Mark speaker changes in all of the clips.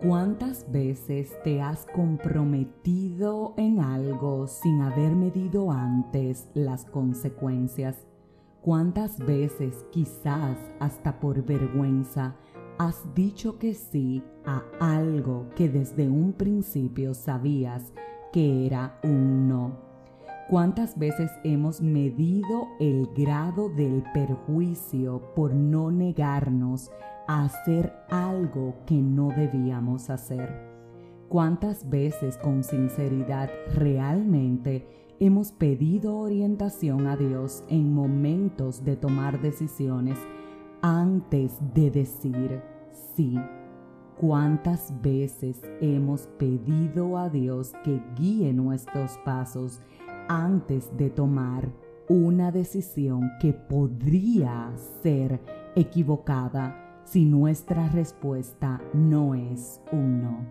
Speaker 1: ¿Cuántas veces te has comprometido en algo sin haber medido antes las consecuencias? ¿Cuántas veces, quizás hasta por vergüenza, has dicho que sí a algo que desde un principio sabías que era un no? ¿Cuántas veces hemos medido el grado del perjuicio por no negarnos hacer algo que no debíamos hacer. ¿Cuántas veces con sinceridad realmente hemos pedido orientación a Dios en momentos de tomar decisiones antes de decir sí? ¿Cuántas veces hemos pedido a Dios que guíe nuestros pasos antes de tomar una decisión que podría ser equivocada? si nuestra respuesta no es un no.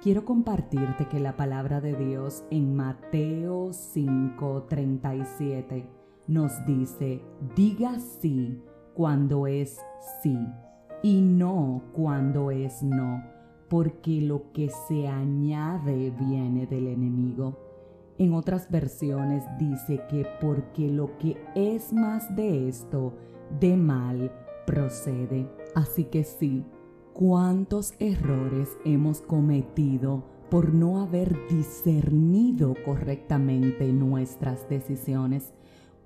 Speaker 1: Quiero compartirte que la palabra de Dios en Mateo 5:37 nos dice, diga sí cuando es sí y no cuando es no, porque lo que se añade viene del enemigo. En otras versiones dice que porque lo que es más de esto, de mal, procede. Así que sí, cuántos errores hemos cometido por no haber discernido correctamente nuestras decisiones.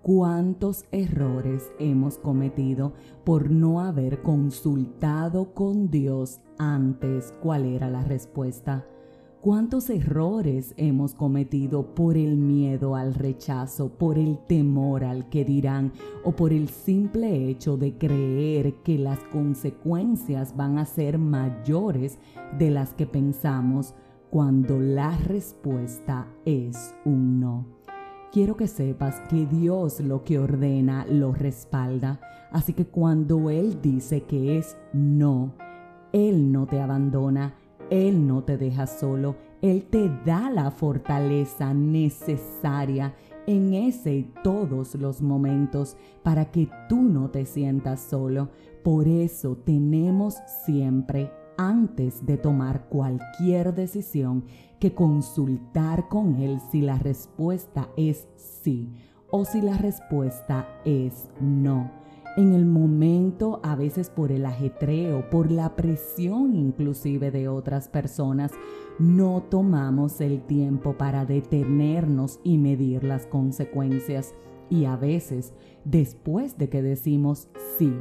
Speaker 1: Cuántos errores hemos cometido por no haber consultado con Dios antes cuál era la respuesta. ¿Cuántos errores hemos cometido por el miedo al rechazo, por el temor al que dirán o por el simple hecho de creer que las consecuencias van a ser mayores de las que pensamos cuando la respuesta es un no? Quiero que sepas que Dios lo que ordena lo respalda, así que cuando Él dice que es no, Él no te abandona él no te deja solo, Él te da la fortaleza necesaria en ese y todos los momentos para que tú no te sientas solo. Por eso tenemos siempre, antes de tomar cualquier decisión, que consultar con Él si la respuesta es sí o si la respuesta es no en el momento, a veces por el ajetreo, por la presión inclusive de otras personas, no tomamos el tiempo para detenernos y medir las consecuencias. Y a veces, después de que decimos sí,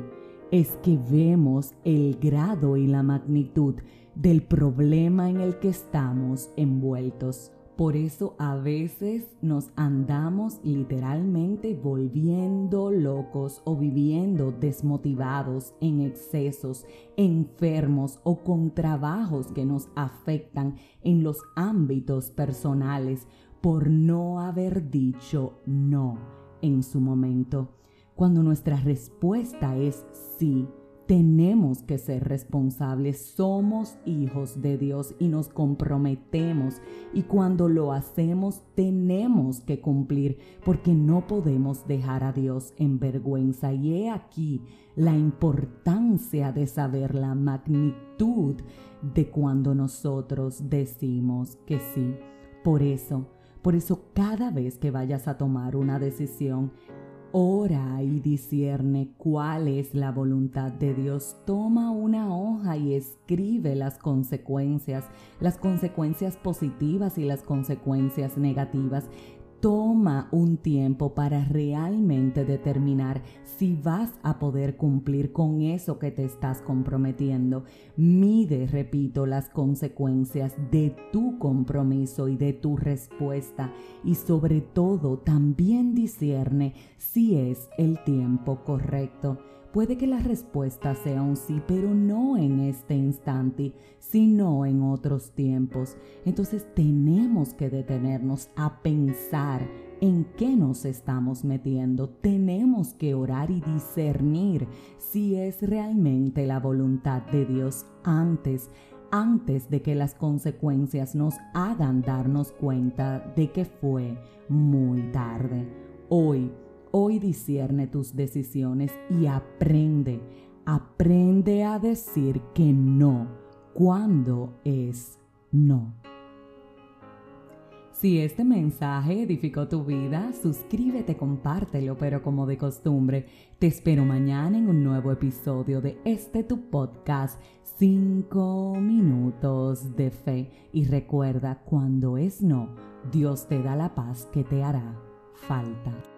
Speaker 1: es que vemos el grado y la magnitud del problema en el que estamos envueltos. Por eso a veces nos andamos literalmente volviendo locos o viviendo desmotivados en excesos, enfermos o con trabajos que nos afectan en los ámbitos personales por no haber dicho no en su momento. Cuando nuestra respuesta es sí, tenemos que ser responsables, somos hijos de Dios y nos comprometemos. Y cuando lo hacemos tenemos que cumplir porque no podemos dejar a Dios en vergüenza. Y he aquí la importancia de saber la magnitud de cuando nosotros decimos que sí. Por eso, por eso cada vez que vayas a tomar una decisión, Ora y discierne cuál es la voluntad de Dios. Toma una hoja y escribe las consecuencias, las consecuencias positivas y las consecuencias negativas. Toma un tiempo para realmente determinar si vas a poder cumplir con eso que te estás comprometiendo. Mide, repito, las consecuencias de tu compromiso y de tu respuesta y sobre todo también discierne si es el tiempo correcto. Puede que la respuesta sea un sí, pero no en este instante, sino en otros tiempos. Entonces tenemos que detenernos a pensar en qué nos estamos metiendo. Tenemos que orar y discernir si es realmente la voluntad de Dios antes antes de que las consecuencias nos hagan darnos cuenta de que fue muy tarde. Hoy Hoy discierne tus decisiones y aprende, aprende a decir que no cuando es no. Si este mensaje edificó tu vida, suscríbete, compártelo, pero como de costumbre, te espero mañana en un nuevo episodio de este tu podcast 5 minutos de fe. Y recuerda, cuando es no, Dios te da la paz que te hará falta.